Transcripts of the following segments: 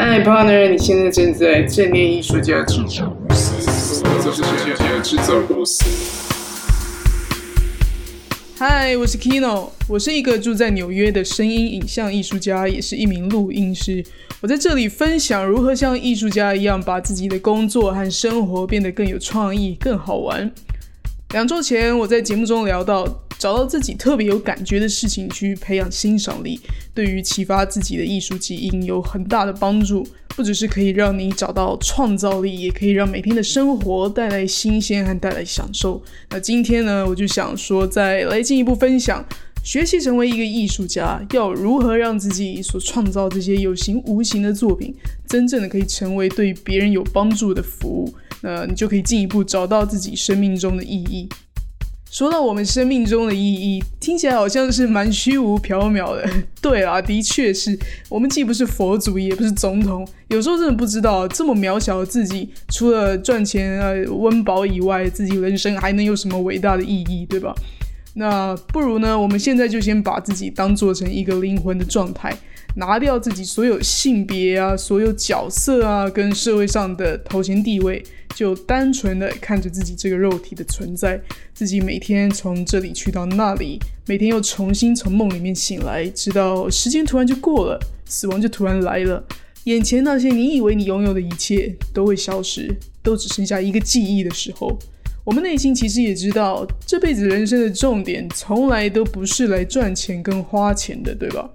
嗨，partner，你现在正在正念艺术家制造公司，这是世界制造公司。嗨，我是 Kino，我是一个住在纽约的声音影像艺术家，也是一名录音师。我在这里分享如何像艺术家一样，把自己的工作和生活变得更有创意、更好玩。两周前，我在节目中聊到，找到自己特别有感觉的事情去培养欣赏力，对于启发自己的艺术基因有很大的帮助。不只是可以让你找到创造力，也可以让每天的生活带来新鲜和带来享受。那今天呢，我就想说，再来进一步分享，学习成为一个艺术家，要如何让自己所创造这些有形无形的作品，真正的可以成为对别人有帮助的服务。那你就可以进一步找到自己生命中的意义。说到我们生命中的意义，听起来好像是蛮虚无缥缈的。对啊，的确是我们既不是佛祖，也不是总统，有时候真的不知道这么渺小的自己，除了赚钱呃温饱以外，自己人生还能有什么伟大的意义，对吧？那不如呢，我们现在就先把自己当做成一个灵魂的状态。拿掉自己所有性别啊、所有角色啊，跟社会上的头衔地位，就单纯的看着自己这个肉体的存在，自己每天从这里去到那里，每天又重新从梦里面醒来，直到时间突然就过了，死亡就突然来了，眼前那些你以为你拥有的一切都会消失，都只剩下一个记忆的时候，我们内心其实也知道，这辈子人生的重点从来都不是来赚钱跟花钱的，对吧？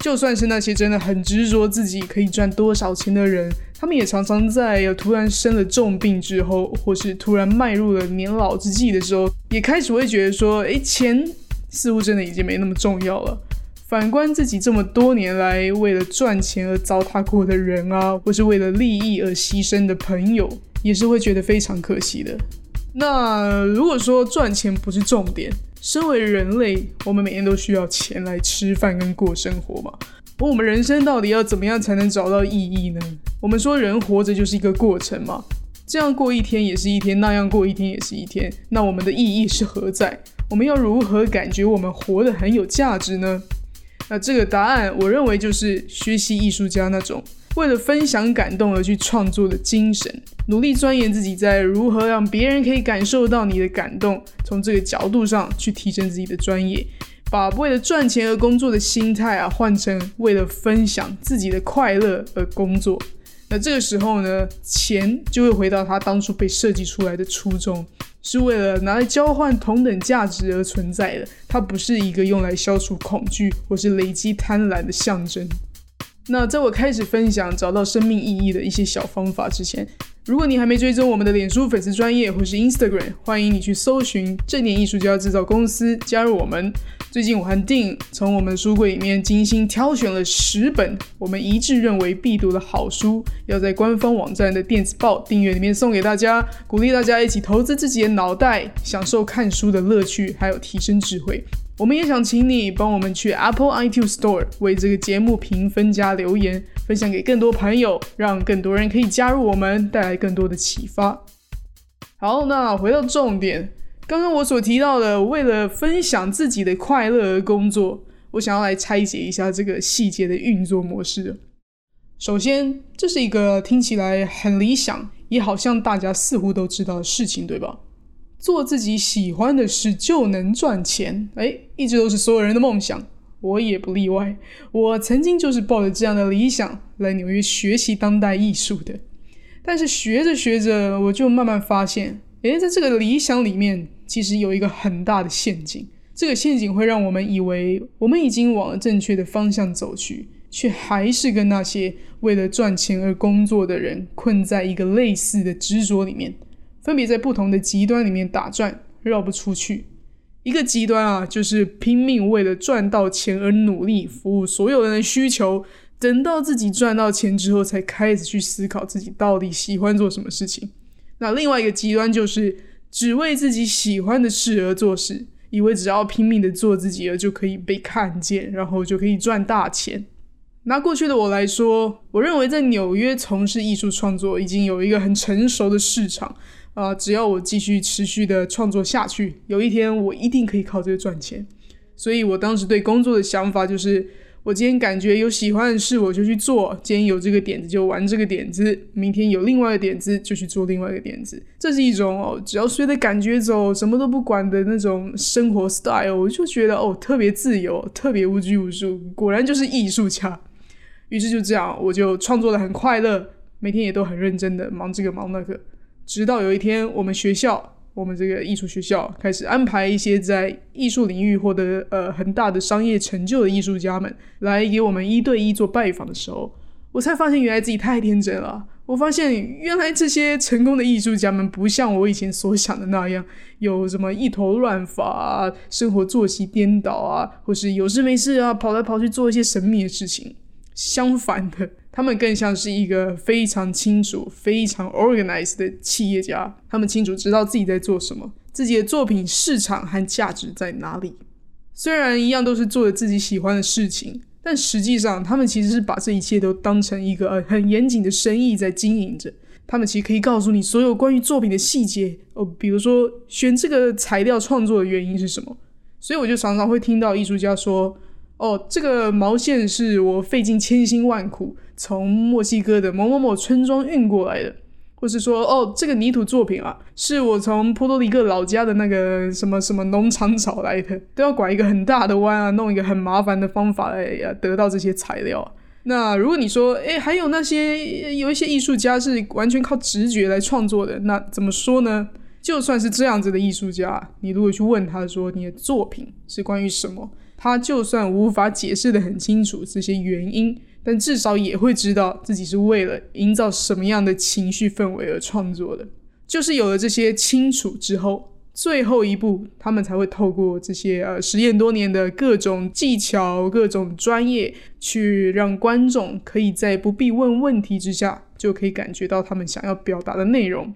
就算是那些真的很执着自己可以赚多少钱的人，他们也常常在有突然生了重病之后，或是突然迈入了年老之际的时候，也开始会觉得说：“诶，钱似乎真的已经没那么重要了。”反观自己这么多年来为了赚钱而糟蹋过的人啊，或是为了利益而牺牲的朋友，也是会觉得非常可惜的。那如果说赚钱不是重点，身为人类，我们每天都需要钱来吃饭跟过生活嘛。而我们人生到底要怎么样才能找到意义呢？我们说人活着就是一个过程嘛，这样过一天也是一天，那样过一天也是一天。那我们的意义是何在？我们要如何感觉我们活得很有价值呢？那这个答案，我认为就是学习艺术家那种。为了分享感动而去创作的精神，努力钻研自己在如何让别人可以感受到你的感动，从这个角度上去提升自己的专业，把为了赚钱而工作的心态啊换成为了分享自己的快乐而工作。那这个时候呢，钱就会回到他当初被设计出来的初衷，是为了拿来交换同等价值而存在的，它不是一个用来消除恐惧或是累积贪婪的象征。那在我开始分享找到生命意义的一些小方法之前，如果你还没追踪我们的脸书粉丝专业或是 Instagram，欢迎你去搜寻正念艺术家制造公司，加入我们。最近我和定从我们书柜里面精心挑选了十本我们一致认为必读的好书，要在官方网站的电子报订阅里面送给大家，鼓励大家一起投资自己的脑袋，享受看书的乐趣，还有提升智慧。我们也想请你帮我们去 Apple iTunes Store 为这个节目评分加留言，分享给更多朋友，让更多人可以加入我们，带来更多的启发。好，那回到重点，刚刚我所提到的，为了分享自己的快乐而工作，我想要来拆解一下这个细节的运作模式。首先，这是一个听起来很理想，也好像大家似乎都知道的事情，对吧？做自己喜欢的事就能赚钱，哎，一直都是所有人的梦想，我也不例外。我曾经就是抱着这样的理想来纽约学习当代艺术的，但是学着学着，我就慢慢发现，哎，在这个理想里面，其实有一个很大的陷阱。这个陷阱会让我们以为我们已经往了正确的方向走去，却还是跟那些为了赚钱而工作的人困在一个类似的执着里面。分别在不同的极端里面打转，绕不出去。一个极端啊，就是拼命为了赚到钱而努力，服务所有人的需求，等到自己赚到钱之后，才开始去思考自己到底喜欢做什么事情。那另外一个极端就是只为自己喜欢的事而做事，以为只要拼命的做自己，而就可以被看见，然后就可以赚大钱。拿过去的我来说，我认为在纽约从事艺术创作已经有一个很成熟的市场。啊！只要我继续持续的创作下去，有一天我一定可以靠这个赚钱。所以我当时对工作的想法就是，我今天感觉有喜欢的事，我就去做；今天有这个点子就玩这个点子；明天有另外一个点子就去做另外一个点子。这是一种哦，只要随着感觉走，什么都不管的那种生活 style。我就觉得哦，特别自由，特别无拘无束，果然就是艺术家。于是就这样，我就创作的很快乐，每天也都很认真的忙这个忙那个。直到有一天，我们学校。我们这个艺术学校开始安排一些在艺术领域获得呃很大的商业成就的艺术家们来给我们一对一做拜访的时候，我才发现原来自己太天真了。我发现原来这些成功的艺术家们不像我以前所想的那样，有什么一头乱发啊，生活作息颠倒啊，或是有事没事啊跑来跑去做一些神秘的事情。相反的。他们更像是一个非常清楚、非常 organized 的企业家。他们清楚知道自己在做什么，自己的作品市场和价值在哪里。虽然一样都是做着自己喜欢的事情，但实际上他们其实是把这一切都当成一个很严谨的生意在经营着。他们其实可以告诉你所有关于作品的细节哦，比如说选这个材料创作的原因是什么。所以我就常常会听到艺术家说。哦，这个毛线是我费尽千辛万苦从墨西哥的某某某村庄运过来的，或是说，哦，这个泥土作品啊，是我从波多黎各老家的那个什么什么农场找来的，都要拐一个很大的弯啊，弄一个很麻烦的方法来得到这些材料。那如果你说，诶，还有那些有一些艺术家是完全靠直觉来创作的，那怎么说呢？就算是这样子的艺术家，你如果去问他说，你的作品是关于什么？他就算无法解释的很清楚这些原因，但至少也会知道自己是为了营造什么样的情绪氛围而创作的。就是有了这些清楚之后，最后一步，他们才会透过这些呃实验多年的各种技巧、各种专业，去让观众可以在不必问问题之下，就可以感觉到他们想要表达的内容。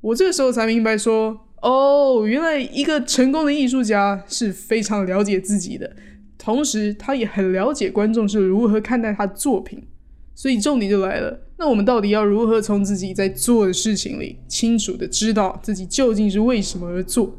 我这时候才明白说。哦，原来一个成功的艺术家是非常了解自己的，同时他也很了解观众是如何看待他的作品。所以重点就来了，那我们到底要如何从自己在做的事情里清楚的知道自己究竟是为什么而做？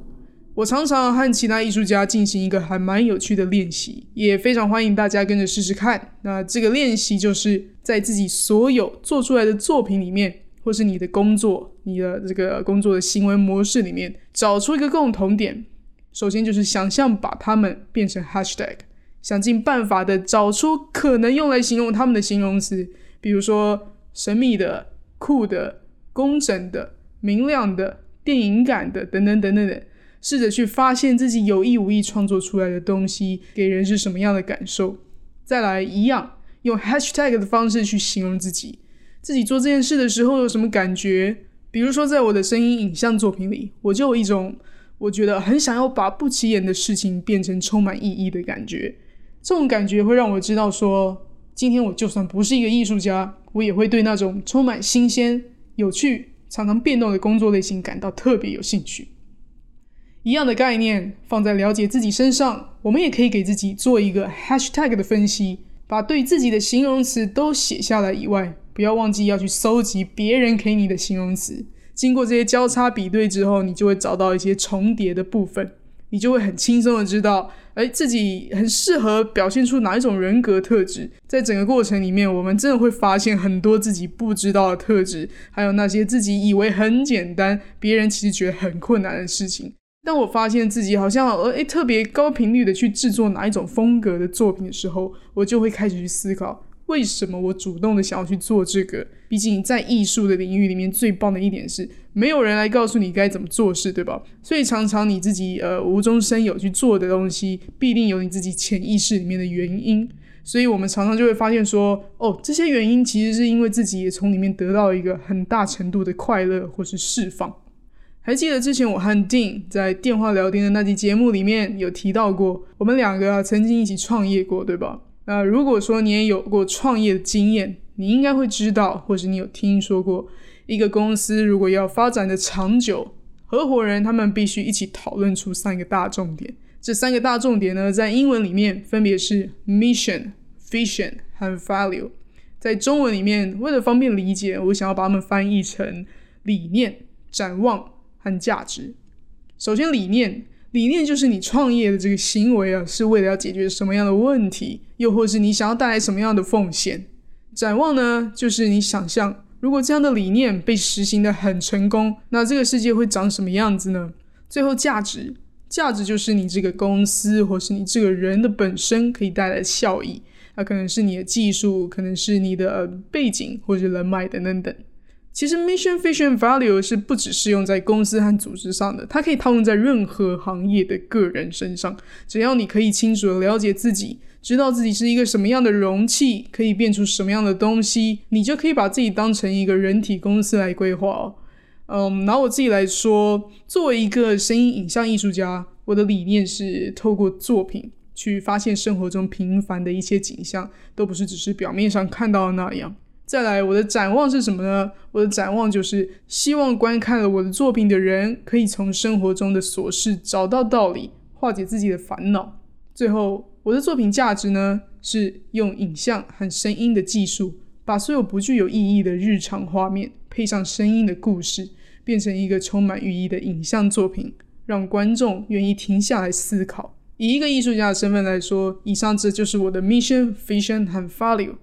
我常常和其他艺术家进行一个还蛮有趣的练习，也非常欢迎大家跟着试试看。那这个练习就是在自己所有做出来的作品里面。或是你的工作，你的这个工作的行为模式里面找出一个共同点。首先就是想象把它们变成 hashtag，想尽办法的找出可能用来形容他们的形容词，比如说神秘的、酷的、工整的、明亮的、电影感的等等等等等。试着去发现自己有意无意创作出来的东西给人是什么样的感受。再来一样用 hashtag 的方式去形容自己。自己做这件事的时候有什么感觉？比如说，在我的声音影像作品里，我就有一种我觉得很想要把不起眼的事情变成充满意义的感觉。这种感觉会让我知道，说今天我就算不是一个艺术家，我也会对那种充满新鲜、有趣、常常变动的工作类型感到特别有兴趣。一样的概念放在了解自己身上，我们也可以给自己做一个 hashtag 的分析，把对自己的形容词都写下来以外。不要忘记要去搜集别人给你的形容词，经过这些交叉比对之后，你就会找到一些重叠的部分，你就会很轻松的知道，哎，自己很适合表现出哪一种人格特质。在整个过程里面，我们真的会发现很多自己不知道的特质，还有那些自己以为很简单，别人其实觉得很困难的事情。当我发现自己好像呃，哎，特别高频率的去制作哪一种风格的作品的时候，我就会开始去思考。为什么我主动的想要去做这个？毕竟在艺术的领域里面，最棒的一点是没有人来告诉你该怎么做事，对吧？所以常常你自己呃无中生有去做的东西，必定有你自己潜意识里面的原因。所以我们常常就会发现说，哦，这些原因其实是因为自己也从里面得到一个很大程度的快乐或是释放。还记得之前我和 Dean 在电话聊天的那期节目里面有提到过，我们两个曾经一起创业过，对吧？那如果说你也有过创业的经验，你应该会知道，或者你有听说过，一个公司如果要发展的长久，合伙人他们必须一起讨论出三个大重点。这三个大重点呢，在英文里面分别是 mission、vision 和 value。在中文里面，为了方便理解，我想要把它们翻译成理念、展望和价值。首先，理念。理念就是你创业的这个行为啊，是为了要解决什么样的问题，又或是你想要带来什么样的奉献。展望呢，就是你想象，如果这样的理念被实行的很成功，那这个世界会长什么样子呢？最后，价值，价值就是你这个公司或是你这个人的本身可以带来的效益。那可能是你的技术，可能是你的背景或者人脉等等等。其实，mission, vision, value 是不只适用在公司和组织上的，它可以套用在任何行业的个人身上。只要你可以清楚的了解自己，知道自己是一个什么样的容器，可以变出什么样的东西，你就可以把自己当成一个人体公司来规划哦。嗯，拿我自己来说，作为一个声音影像艺术家，我的理念是透过作品。去发现生活中平凡的一些景象，都不是只是表面上看到的那样。再来，我的展望是什么呢？我的展望就是希望观看了我的作品的人，可以从生活中的琐事找到道理，化解自己的烦恼。最后，我的作品价值呢，是用影像和声音的技术，把所有不具有意义的日常画面，配上声音的故事，变成一个充满寓意的影像作品，让观众愿意停下来思考。以一个艺术家的身份来说，以上这就是我的 mission、vision 和 value。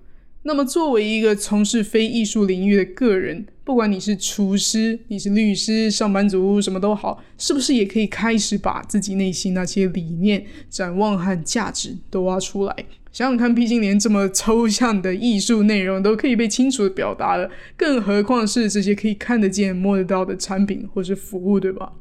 那么，作为一个从事非艺术领域的个人，不管你是厨师、你是律师、上班族，什么都好，是不是也可以开始把自己内心那些理念、展望和价值都挖出来？想想看，毕竟连这么抽象的艺术内容都可以被清楚的表达了，更何况是这些可以看得见、摸得到的产品或是服务，对吧？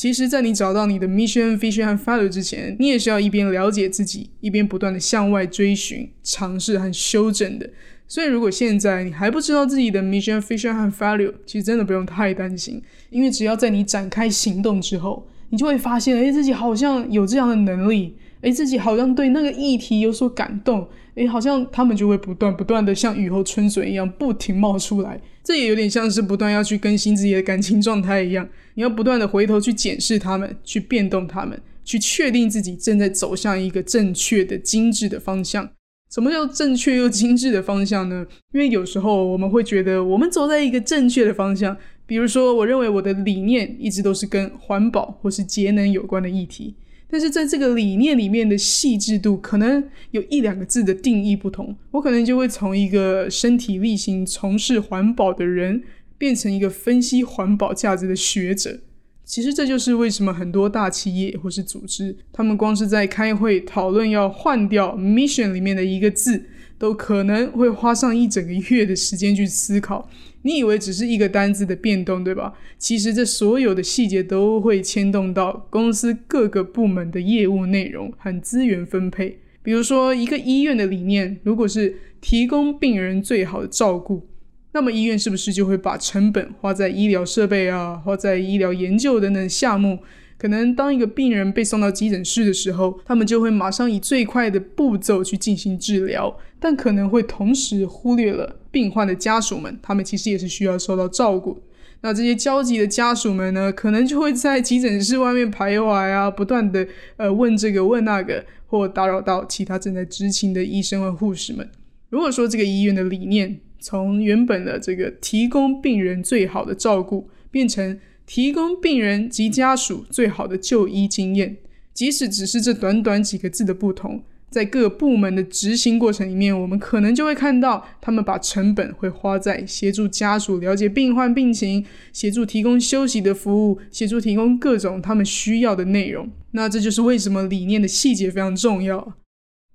其实，在你找到你的 mission、vision 和 value 之前，你也是要一边了解自己，一边不断的向外追寻、尝试和修正的。所以，如果现在你还不知道自己的 mission、vision 和 value，其实真的不用太担心，因为只要在你展开行动之后，你就会发现，哎，自己好像有这样的能力，哎，自己好像对那个议题有所感动。诶，好像他们就会不断不断的像雨后春笋一样不停冒出来，这也有点像是不断要去更新自己的感情状态一样。你要不断的回头去检视他们，去变动他们，去确定自己正在走向一个正确的、精致的方向。什么叫正确又精致的方向呢？因为有时候我们会觉得我们走在一个正确的方向，比如说，我认为我的理念一直都是跟环保或是节能有关的议题。但是在这个理念里面的细致度，可能有一两个字的定义不同，我可能就会从一个身体力行从事环保的人，变成一个分析环保价值的学者。其实这就是为什么很多大企业或是组织，他们光是在开会讨论要换掉 mission 里面的一个字，都可能会花上一整个月的时间去思考。你以为只是一个单字的变动，对吧？其实这所有的细节都会牵动到公司各个部门的业务内容和资源分配。比如说，一个医院的理念如果是提供病人最好的照顾，那么医院是不是就会把成本花在医疗设备啊，花在医疗研究等等项目？可能当一个病人被送到急诊室的时候，他们就会马上以最快的步骤去进行治疗，但可能会同时忽略了病患的家属们，他们其实也是需要受到照顾。那这些焦急的家属们呢，可能就会在急诊室外面徘徊啊，不断的呃问这个问那个，或打扰到其他正在执勤的医生和护士们。如果说这个医院的理念从原本的这个提供病人最好的照顾，变成提供病人及家属最好的就医经验，即使只是这短短几个字的不同，在各部门的执行过程里面，我们可能就会看到他们把成本会花在协助家属了解病患病情，协助提供休息的服务，协助提供各种他们需要的内容。那这就是为什么理念的细节非常重要。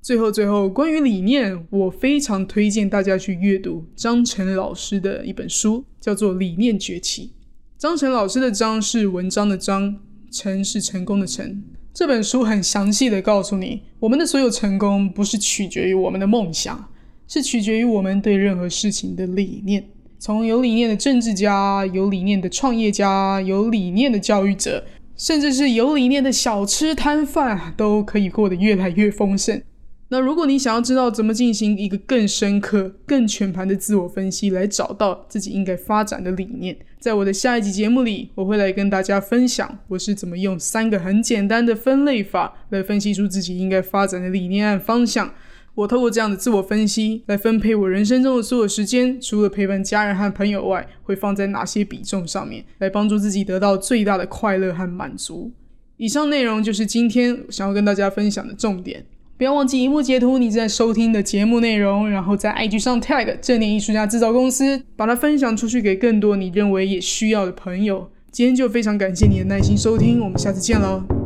最后，最后，关于理念，我非常推荐大家去阅读张晨老师的一本书，叫做《理念崛起》。张晨老师的“张”是文章的“张”，“成”是成功的“成”。这本书很详细的告诉你，我们的所有成功不是取决于我们的梦想，是取决于我们对任何事情的理念。从有理念的政治家、有理念的创业家、有理念的教育者，甚至是有理念的小吃摊贩，都可以过得越来越丰盛。那如果你想要知道怎么进行一个更深刻、更全盘的自我分析，来找到自己应该发展的理念，在我的下一集节目里，我会来跟大家分享我是怎么用三个很简单的分类法来分析出自己应该发展的理念和方向。我透过这样的自我分析来分配我人生中的所有时间，除了陪伴家人和朋友外，会放在哪些比重上面，来帮助自己得到最大的快乐和满足。以上内容就是今天想要跟大家分享的重点。不要忘记荧幕截图你正在收听的节目内容，然后在 IG 上 tag 正念艺术家制造公司，把它分享出去给更多你认为也需要的朋友。今天就非常感谢你的耐心收听，我们下次见喽。